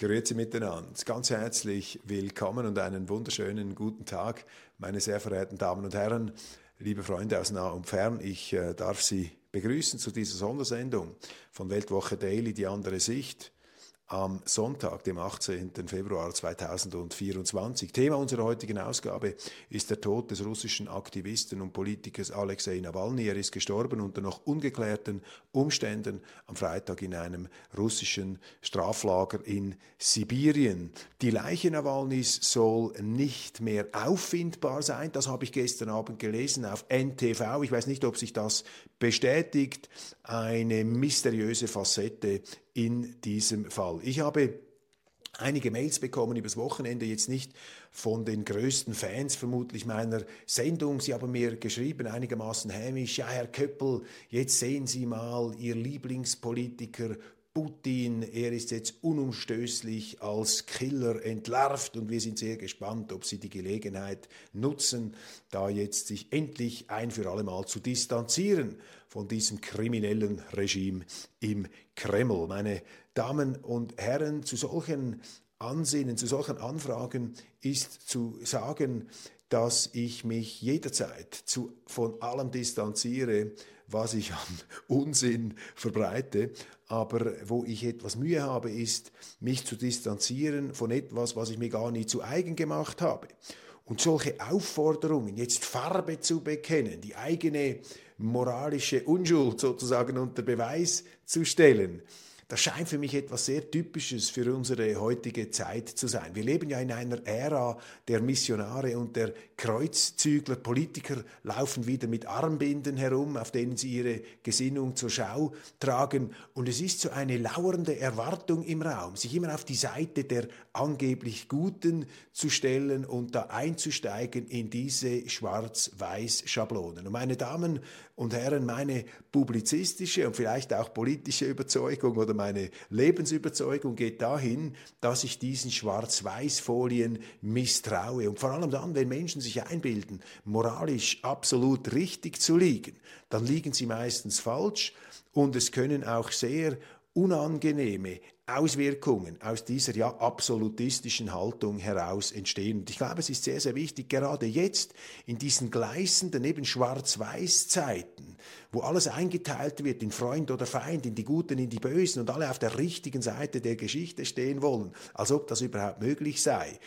Grüezi miteinander. Ganz herzlich willkommen und einen wunderschönen guten Tag, meine sehr verehrten Damen und Herren, liebe Freunde aus nah und fern. Ich äh, darf Sie begrüßen zu dieser Sondersendung von Weltwoche Daily, die andere Sicht am Sonntag, dem 18. Februar 2024. Thema unserer heutigen Ausgabe ist der Tod des russischen Aktivisten und Politikers Alexei Nawalny. Er ist gestorben unter noch ungeklärten Umständen am Freitag in einem russischen Straflager in Sibirien. Die Leiche Nawalnys soll nicht mehr auffindbar sein. Das habe ich gestern Abend gelesen auf NTV. Ich weiß nicht, ob sich das bestätigt. Eine mysteriöse Facette in diesem Fall. Ich habe einige Mails bekommen übers Wochenende, jetzt nicht von den größten Fans vermutlich meiner Sendung. Sie haben mir geschrieben, einigermaßen hämisch, ja Herr Köppel, jetzt sehen Sie mal, Ihr Lieblingspolitiker Putin, er ist jetzt unumstößlich als Killer entlarvt und wir sind sehr gespannt, ob Sie die Gelegenheit nutzen, da jetzt sich endlich ein für alle Mal zu distanzieren von diesem kriminellen Regime im Kreml. Meine Damen und Herren, zu solchen Ansinnen, zu solchen Anfragen ist zu sagen, dass ich mich jederzeit zu, von allem distanziere, was ich an Unsinn verbreite. Aber wo ich etwas Mühe habe, ist, mich zu distanzieren von etwas, was ich mir gar nie zu eigen gemacht habe. Und solche Aufforderungen, jetzt Farbe zu bekennen, die eigene moralische Unschuld sozusagen unter Beweis zu stellen, das scheint für mich etwas sehr Typisches für unsere heutige Zeit zu sein. Wir leben ja in einer Ära der Missionare und der Kreuzzügler. Politiker laufen wieder mit Armbinden herum, auf denen sie ihre Gesinnung zur Schau tragen. Und es ist so eine lauernde Erwartung im Raum, sich immer auf die Seite der angeblich Guten zu stellen und da einzusteigen in diese Schwarz-Weiß-Schablonen. Und meine Damen und Herren, meine publizistische und vielleicht auch politische Überzeugung oder meine Lebensüberzeugung geht dahin, dass ich diesen Schwarz-Weiß-Folien misstraue. Und vor allem dann, wenn Menschen sich einbilden, moralisch absolut richtig zu liegen, dann liegen sie meistens falsch und es können auch sehr unangenehme Auswirkungen aus dieser ja absolutistischen Haltung heraus entstehen. Und ich glaube, es ist sehr, sehr wichtig, gerade jetzt in diesen gleißenden, eben Schwarz-Weiß-Zeiten, wo alles eingeteilt wird in Freund oder Feind, in die Guten, in die Bösen und alle auf der richtigen Seite der Geschichte stehen wollen, als ob das überhaupt möglich sei.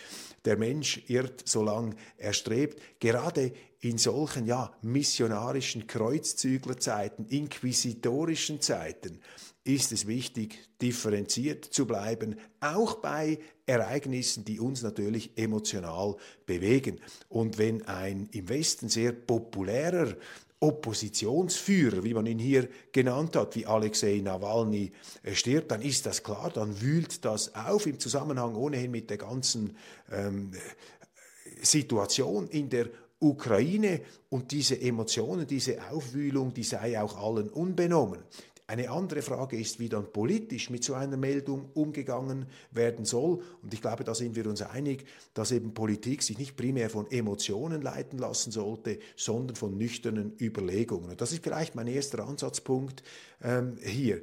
Der Mensch irrt, solange er strebt. Gerade in solchen ja missionarischen Kreuzzüglerzeiten, inquisitorischen Zeiten, ist es wichtig, differenziert zu bleiben, auch bei Ereignissen, die uns natürlich emotional bewegen. Und wenn ein im Westen sehr populärer Oppositionsführer, wie man ihn hier genannt hat, wie Alexei Nawalny äh, stirbt, dann ist das klar, dann wühlt das auf im Zusammenhang ohnehin mit der ganzen ähm, Situation in der Ukraine und diese Emotionen, diese Aufwühlung, die sei auch allen unbenommen. Eine andere Frage ist, wie dann politisch mit so einer Meldung umgegangen werden soll. Und ich glaube, da sind wir uns einig, dass eben Politik sich nicht primär von Emotionen leiten lassen sollte, sondern von nüchternen Überlegungen. Und das ist vielleicht mein erster Ansatzpunkt ähm, hier.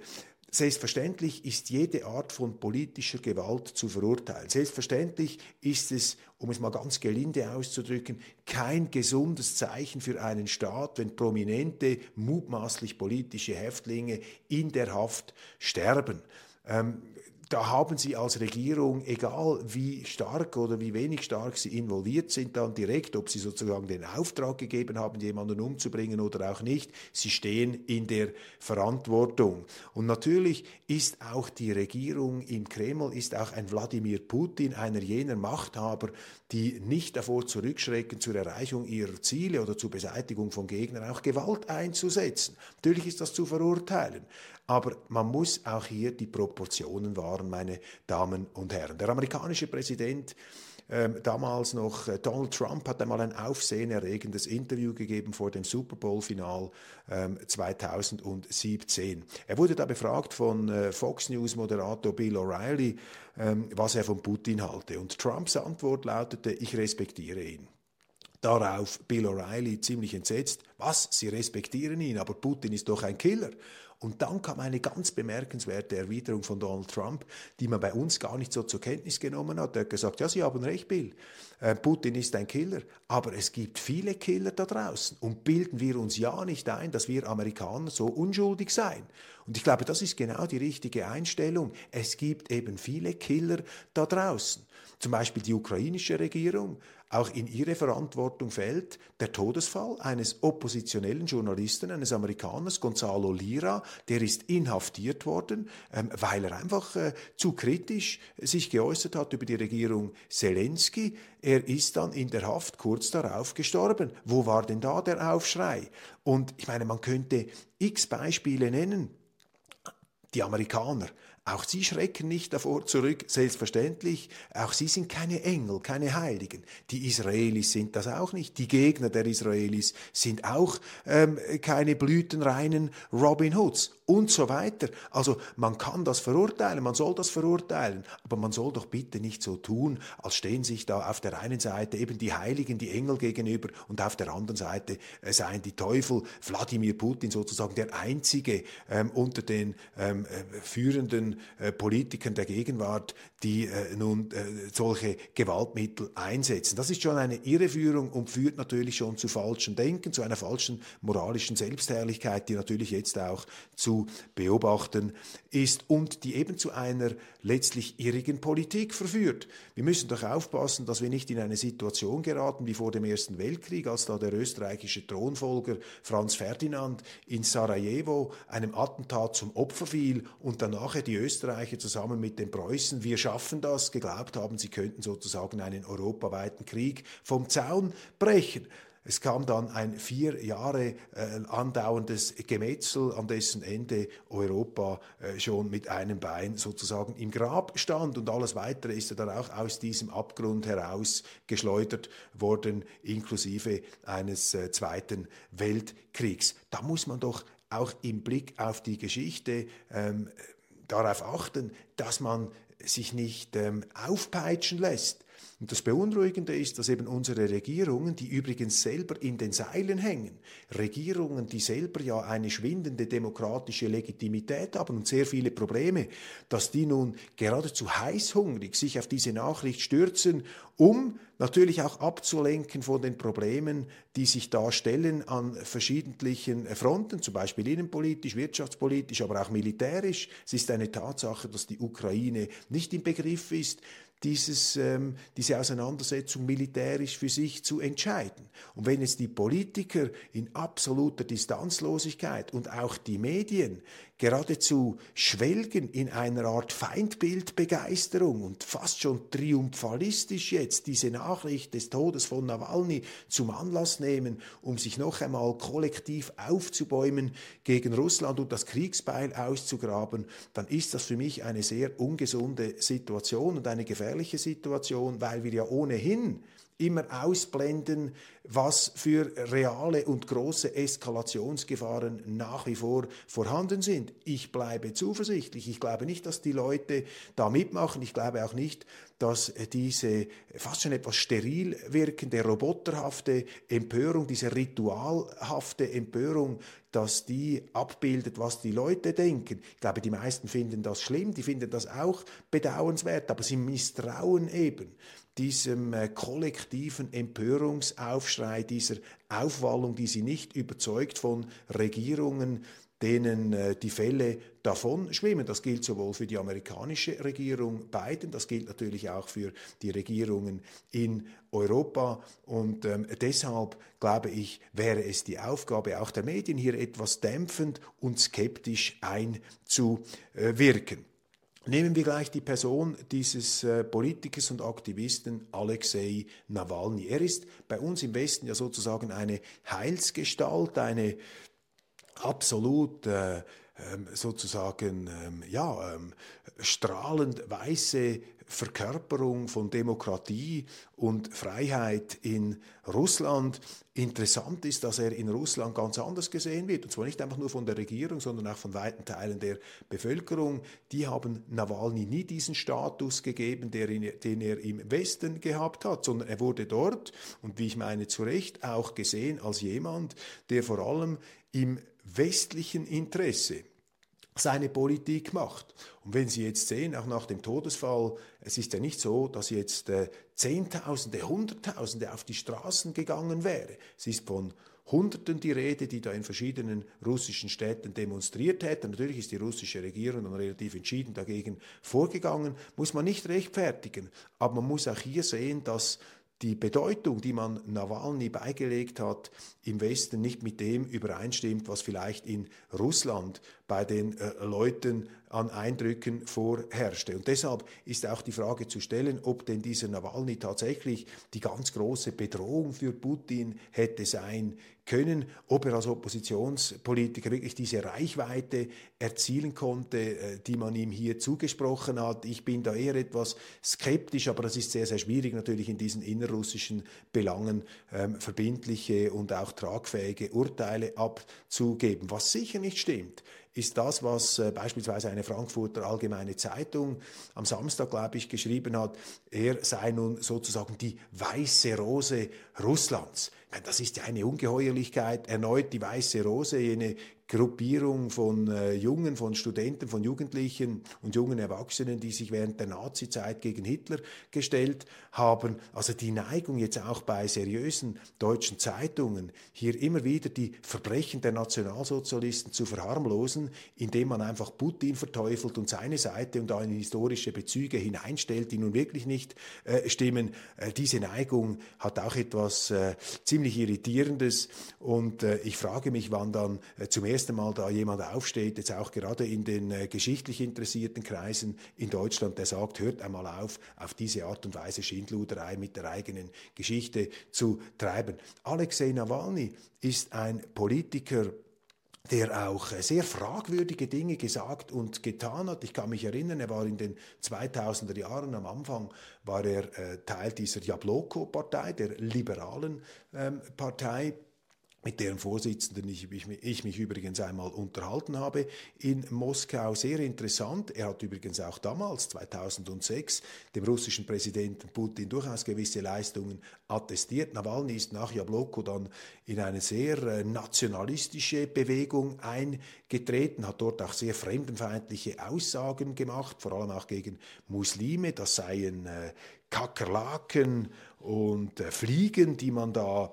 Selbstverständlich ist jede Art von politischer Gewalt zu verurteilen. Selbstverständlich ist es, um es mal ganz gelinde auszudrücken, kein gesundes Zeichen für einen Staat, wenn prominente, mutmaßlich politische Häftlinge in der Haft sterben. Ähm, da haben Sie als Regierung, egal wie stark oder wie wenig stark Sie involviert sind, dann direkt, ob Sie sozusagen den Auftrag gegeben haben, jemanden umzubringen oder auch nicht, Sie stehen in der Verantwortung. Und natürlich ist auch die Regierung im Kreml, ist auch ein Wladimir Putin, einer jener Machthaber, die nicht davor zurückschrecken, zur Erreichung ihrer Ziele oder zur Beseitigung von Gegnern auch Gewalt einzusetzen. Natürlich ist das zu verurteilen. Aber man muss auch hier die Proportionen wahren, meine Damen und Herren. Der amerikanische Präsident ähm, damals noch äh, Donald Trump hat einmal ein aufsehenerregendes Interview gegeben vor dem Super Bowl-Final ähm, 2017. Er wurde da befragt von äh, Fox News-Moderator Bill O'Reilly, ähm, was er von Putin halte. Und Trumps Antwort lautete, ich respektiere ihn. Darauf Bill O'Reilly ziemlich entsetzt. Was? Sie respektieren ihn, aber Putin ist doch ein Killer. Und dann kam eine ganz bemerkenswerte Erwiderung von Donald Trump, die man bei uns gar nicht so zur Kenntnis genommen hat. Er hat gesagt, ja, Sie haben recht, Bill, äh, Putin ist ein Killer, aber es gibt viele Killer da draußen und bilden wir uns ja nicht ein, dass wir Amerikaner so unschuldig seien. Und ich glaube, das ist genau die richtige Einstellung. Es gibt eben viele Killer da draußen. Zum Beispiel die ukrainische Regierung auch in ihre Verantwortung fällt der Todesfall eines oppositionellen Journalisten, eines Amerikaners, Gonzalo Lira, der ist inhaftiert worden, ähm, weil er einfach äh, zu kritisch sich geäußert hat über die Regierung Zelensky. Er ist dann in der Haft kurz darauf gestorben. Wo war denn da der Aufschrei? Und ich meine, man könnte x Beispiele nennen. Die Amerikaner auch sie schrecken nicht davor zurück, selbstverständlich. Auch sie sind keine Engel, keine Heiligen. Die Israelis sind das auch nicht. Die Gegner der Israelis sind auch ähm, keine blütenreinen Robin Hoods und so weiter. Also man kann das verurteilen, man soll das verurteilen, aber man soll doch bitte nicht so tun, als stehen sich da auf der einen Seite eben die Heiligen, die Engel gegenüber und auf der anderen Seite äh, seien die Teufel, Wladimir Putin sozusagen der einzige ähm, unter den ähm, äh, äh, Politikern der Gegenwart, die äh, nun äh, solche Gewaltmittel einsetzen. Das ist schon eine Irreführung und führt natürlich schon zu falschem Denken, zu einer falschen moralischen Selbstherrlichkeit, die natürlich jetzt auch zu beobachten ist und die eben zu einer letztlich irrigen Politik verführt. Wir müssen doch aufpassen, dass wir nicht in eine Situation geraten wie vor dem Ersten Weltkrieg, als da der österreichische Thronfolger Franz Ferdinand in Sarajevo einem Attentat zum Opfer fiel und dann nachher die Österreicher zusammen mit den Preußen, wir schaffen das, geglaubt haben, sie könnten sozusagen einen europaweiten Krieg vom Zaun brechen. Es kam dann ein vier Jahre äh, andauerndes Gemetzel, an dessen Ende Europa äh, schon mit einem Bein sozusagen im Grab stand und alles Weitere ist ja dann auch aus diesem Abgrund heraus geschleudert worden, inklusive eines äh, Zweiten Weltkriegs. Da muss man doch auch im Blick auf die Geschichte ähm, darauf achten, dass man sich nicht ähm, aufpeitschen lässt. Und das Beunruhigende ist, dass eben unsere Regierungen, die übrigens selber in den Seilen hängen, Regierungen, die selber ja eine schwindende demokratische Legitimität haben und sehr viele Probleme, dass die nun geradezu heißhungrig sich auf diese Nachricht stürzen, um natürlich auch abzulenken von den Problemen, die sich darstellen an verschiedentlichen Fronten, zum Beispiel innenpolitisch, wirtschaftspolitisch, aber auch militärisch. Es ist eine Tatsache, dass die Ukraine nicht im Begriff ist, dieses, ähm, diese Auseinandersetzung militärisch für sich zu entscheiden. Und wenn jetzt die Politiker in absoluter Distanzlosigkeit und auch die Medien geradezu schwelgen in einer Art Feindbildbegeisterung und fast schon triumphalistisch jetzt diese Nachricht des Todes von Nawalny zum Anlass nehmen, um sich noch einmal kollektiv aufzubäumen gegen Russland und das Kriegsbeil auszugraben, dann ist das für mich eine sehr ungesunde Situation und eine gefährliche Situation, weil wir ja ohnehin immer ausblenden, was für reale und große Eskalationsgefahren nach wie vor vorhanden sind. Ich bleibe zuversichtlich. Ich glaube nicht, dass die Leute da mitmachen. Ich glaube auch nicht, dass diese fast schon etwas steril wirkende, roboterhafte Empörung, diese ritualhafte Empörung, dass die abbildet, was die Leute denken. Ich glaube, die meisten finden das schlimm, die finden das auch bedauernswert, aber sie misstrauen eben diesem äh, kollektiven Empörungsaufschrei, dieser Aufwallung, die sie nicht überzeugt von Regierungen, denen äh, die Fälle davon schwimmen. Das gilt sowohl für die amerikanische Regierung Biden, das gilt natürlich auch für die Regierungen in Europa. Und ähm, deshalb glaube ich, wäre es die Aufgabe auch der Medien, hier etwas dämpfend und skeptisch einzuwirken. Nehmen wir gleich die Person dieses äh, Politikers und Aktivisten Alexei Nawalny. Er ist bei uns im Westen ja sozusagen eine Heilsgestalt, eine absolut äh, ähm, sozusagen ähm, ja, ähm, strahlend weiße Verkörperung von Demokratie und Freiheit in Russland. Interessant ist, dass er in Russland ganz anders gesehen wird. Und zwar nicht einfach nur von der Regierung, sondern auch von weiten Teilen der Bevölkerung. Die haben Nawalny nie diesen Status gegeben, den er im Westen gehabt hat, sondern er wurde dort, und wie ich meine zu Recht, auch gesehen als jemand, der vor allem im westlichen Interesse seine Politik macht. Und wenn Sie jetzt sehen, auch nach dem Todesfall, es ist ja nicht so, dass jetzt äh, Zehntausende, Hunderttausende auf die Straßen gegangen wäre. Es ist von Hunderten die Rede, die da in verschiedenen russischen Städten demonstriert hätten. Natürlich ist die russische Regierung dann relativ entschieden dagegen vorgegangen, muss man nicht rechtfertigen. Aber man muss auch hier sehen, dass die Bedeutung, die man Nawalny beigelegt hat, im Westen nicht mit dem übereinstimmt, was vielleicht in Russland bei den äh, Leuten an Eindrücken vorherrschte. Und deshalb ist auch die Frage zu stellen, ob denn dieser Nawalny tatsächlich die ganz große Bedrohung für Putin hätte sein können, ob er als Oppositionspolitiker wirklich diese Reichweite erzielen konnte, äh, die man ihm hier zugesprochen hat. Ich bin da eher etwas skeptisch, aber das ist sehr, sehr schwierig natürlich in diesen innerrussischen Belangen ähm, verbindliche und auch tragfähige Urteile abzugeben. Was sicher nicht stimmt, ist das, was äh, beispielsweise eine Frankfurter Allgemeine Zeitung am Samstag, glaube ich, geschrieben hat. Er sei nun sozusagen die weiße Rose Russlands. Das ist ja eine Ungeheuerlichkeit. Erneut die weiße Rose, jene Gruppierung von äh, Jungen, von Studenten, von Jugendlichen und jungen Erwachsenen, die sich während der Nazizeit gegen Hitler gestellt haben. Also die Neigung jetzt auch bei seriösen deutschen Zeitungen, hier immer wieder die Verbrechen der Nationalsozialisten zu verharmlosen, indem man einfach Putin verteufelt und seine Seite und da in historische Bezüge hineinstellt, die nun wirklich nicht äh, stimmen. Äh, diese Neigung hat auch etwas äh, ziemlich Irritierendes und äh, ich frage mich, wann dann äh, zum ersten erste Mal da jemand aufsteht, jetzt auch gerade in den äh, geschichtlich interessierten Kreisen in Deutschland, der sagt, hört einmal auf, auf diese Art und Weise Schindluderei mit der eigenen Geschichte zu treiben. Alexei Nawalny ist ein Politiker, der auch äh, sehr fragwürdige Dinge gesagt und getan hat. Ich kann mich erinnern, er war in den 2000er Jahren am Anfang, war er äh, Teil dieser Jabloko-Partei, der liberalen ähm, Partei mit deren Vorsitzenden ich, ich, ich, mich übrigens einmal unterhalten habe in Moskau. Sehr interessant. Er hat übrigens auch damals, 2006, dem russischen Präsidenten Putin durchaus gewisse Leistungen attestiert. Nawalny ist nach Jabloko dann in eine sehr äh, nationalistische Bewegung eingetreten, hat dort auch sehr fremdenfeindliche Aussagen gemacht, vor allem auch gegen Muslime. Das seien äh, Kakerlaken und äh, Fliegen, die man da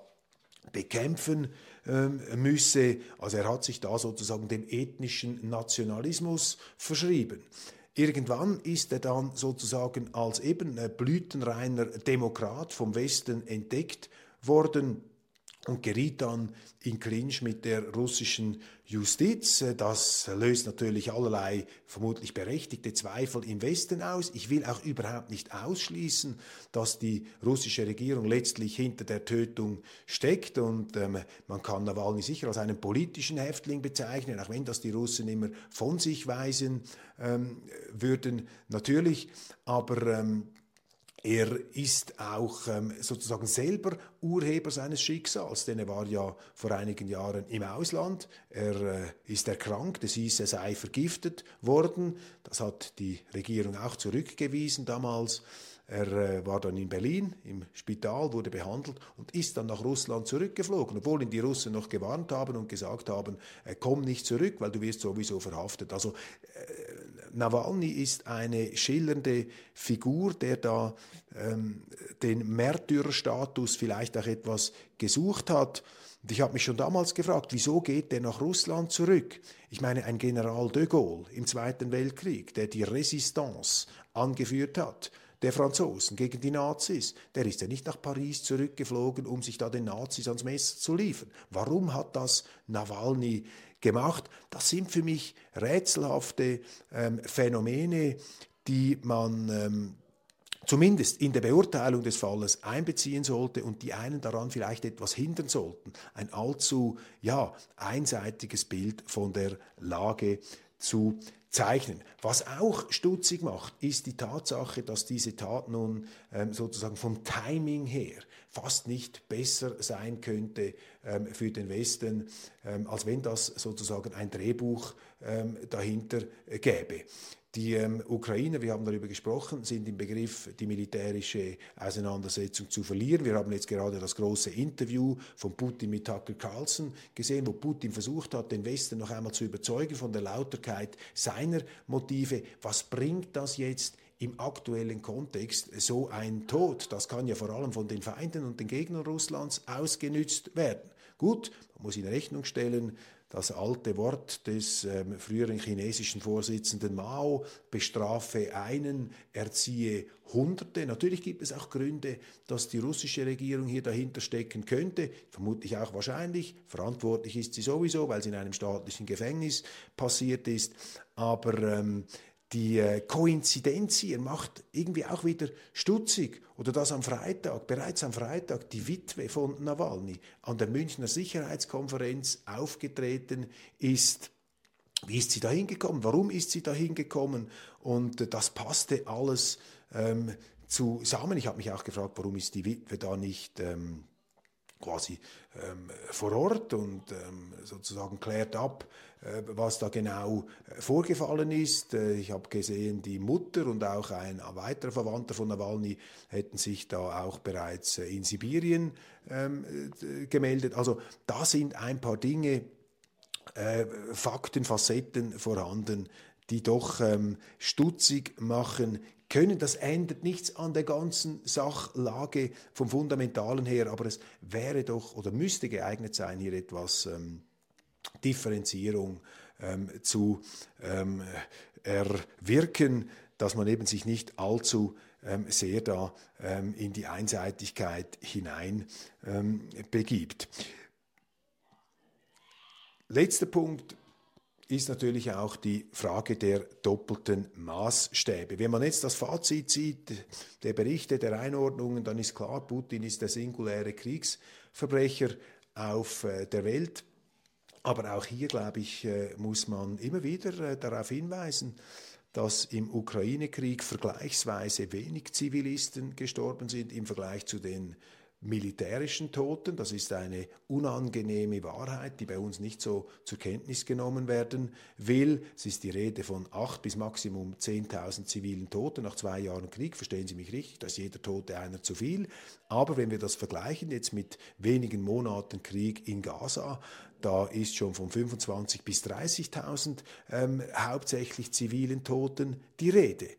bekämpfen ähm, müsse. Also er hat sich da sozusagen dem ethnischen Nationalismus verschrieben. Irgendwann ist er dann sozusagen als eben blütenreiner Demokrat vom Westen entdeckt worden und geriet dann in Clinch mit der russischen Justiz. Das löst natürlich allerlei vermutlich berechtigte Zweifel im Westen aus. Ich will auch überhaupt nicht ausschließen, dass die russische Regierung letztlich hinter der Tötung steckt und ähm, man kann Nawalny sicher als einen politischen Häftling bezeichnen, auch wenn das die Russen immer von sich weisen ähm, würden, natürlich. Aber ähm, er ist auch ähm, sozusagen selber Urheber seines Schicksals, denn er war ja vor einigen Jahren im Ausland. Er äh, ist erkrankt, es hieß, er sei vergiftet worden. Das hat die Regierung auch zurückgewiesen damals. Er äh, war dann in Berlin im Spital, wurde behandelt und ist dann nach Russland zurückgeflogen, obwohl ihn die Russen noch gewarnt haben und gesagt haben, äh, komm nicht zurück, weil du wirst sowieso verhaftet. Also äh, Nawalny ist eine schillernde Figur, der da ähm, den Märtyrerstatus vielleicht auch etwas gesucht hat. Und ich habe mich schon damals gefragt, wieso geht der nach Russland zurück? Ich meine, ein General de Gaulle im Zweiten Weltkrieg, der die Resistance angeführt hat, der Franzosen gegen die Nazis, der ist ja nicht nach Paris zurückgeflogen, um sich da den Nazis ans Messer zu liefern. Warum hat das Nawalny gemacht. Das sind für mich rätselhafte ähm, Phänomene, die man ähm, zumindest in der Beurteilung des Falles einbeziehen sollte und die einen daran vielleicht etwas hindern sollten, ein allzu ja, einseitiges Bild von der Lage zu zeichnen. Was auch stutzig macht, ist die Tatsache, dass diese Tat nun ähm, sozusagen vom Timing her fast nicht besser sein könnte ähm, für den Westen, ähm, als wenn das sozusagen ein Drehbuch ähm, dahinter äh, gäbe. Die ähm, Ukrainer, wir haben darüber gesprochen, sind im Begriff, die militärische Auseinandersetzung zu verlieren. Wir haben jetzt gerade das große Interview von Putin mit Tucker Carlson gesehen, wo Putin versucht hat, den Westen noch einmal zu überzeugen von der Lauterkeit seiner Motive. Was bringt das jetzt im aktuellen Kontext so ein Tod? Das kann ja vor allem von den Feinden und den Gegnern Russlands ausgenützt werden. Gut, man muss in Rechnung stellen, das alte Wort des ähm, früheren chinesischen Vorsitzenden Mao, bestrafe einen, erziehe Hunderte. Natürlich gibt es auch Gründe, dass die russische Regierung hier dahinter stecken könnte, vermutlich auch wahrscheinlich. Verantwortlich ist sie sowieso, weil sie in einem staatlichen Gefängnis passiert ist. Aber ähm, die äh, Koinzidenz hier macht irgendwie auch wieder stutzig. Oder dass am Freitag, bereits am Freitag, die Witwe von Nawalny an der Münchner Sicherheitskonferenz aufgetreten ist. Wie ist sie da hingekommen? Warum ist sie da hingekommen? Und äh, das passte alles ähm, zusammen. Ich habe mich auch gefragt, warum ist die Witwe da nicht ähm, quasi ähm, vor Ort und ähm, sozusagen klärt ab, äh, was da genau äh, vorgefallen ist. Äh, ich habe gesehen, die Mutter und auch ein weiterer Verwandter von Nawalny hätten sich da auch bereits in Sibirien ähm, gemeldet. Also da sind ein paar Dinge, äh, Fakten, Facetten vorhanden, die doch ähm, stutzig machen können. Das ändert nichts an der ganzen Sachlage vom Fundamentalen her, aber es wäre doch oder müsste geeignet sein, hier etwas ähm, Differenzierung ähm, zu ähm, erwirken, dass man eben sich nicht allzu ähm, sehr da ähm, in die Einseitigkeit hinein ähm, begibt. Letzter Punkt ist natürlich auch die Frage der doppelten Maßstäbe. Wenn man jetzt das Fazit sieht, der Berichte, der Einordnungen, dann ist klar, Putin ist der singuläre Kriegsverbrecher auf äh, der Welt. Aber auch hier, glaube ich, äh, muss man immer wieder äh, darauf hinweisen, dass im Ukraine-Krieg vergleichsweise wenig Zivilisten gestorben sind im Vergleich zu den militärischen Toten. Das ist eine unangenehme Wahrheit, die bei uns nicht so zur Kenntnis genommen werden will. Es ist die Rede von acht bis Maximum 10.000 zivilen Toten nach zwei Jahren Krieg. Verstehen Sie mich richtig, da ist jeder Tote einer zu viel. Aber wenn wir das vergleichen jetzt mit wenigen Monaten Krieg in Gaza, da ist schon von 25.000 bis 30.000 ähm, hauptsächlich zivilen Toten die Rede.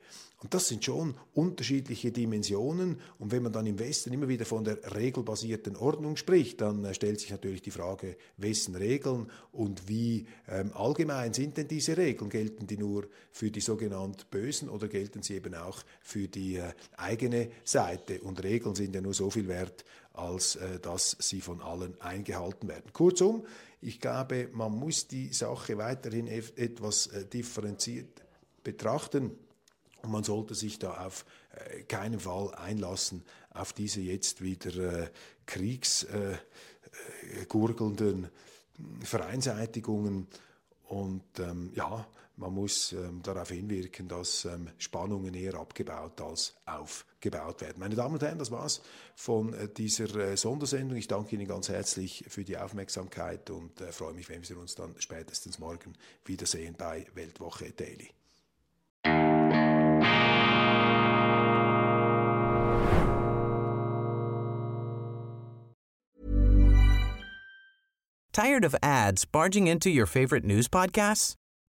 Und das sind schon unterschiedliche Dimensionen. Und wenn man dann im Westen immer wieder von der regelbasierten Ordnung spricht, dann äh, stellt sich natürlich die Frage, wessen Regeln und wie ähm, allgemein sind denn diese Regeln? Gelten die nur für die sogenannten Bösen oder gelten sie eben auch für die äh, eigene Seite? Und Regeln sind ja nur so viel wert, als äh, dass sie von allen eingehalten werden. Kurzum, ich glaube, man muss die Sache weiterhin etwas äh, differenziert betrachten. Und man sollte sich da auf äh, keinen Fall einlassen auf diese jetzt wieder äh, kriegsgurgelnden Vereinseitigungen. Und ähm, ja, man muss ähm, darauf hinwirken, dass ähm, Spannungen eher abgebaut als aufgebaut werden. Meine Damen und Herren, das war's von äh, dieser äh, Sondersendung. Ich danke Ihnen ganz herzlich für die Aufmerksamkeit und äh, freue mich, wenn wir uns dann spätestens morgen wiedersehen bei Weltwoche Daily. Tired of ads barging into your favorite news podcasts?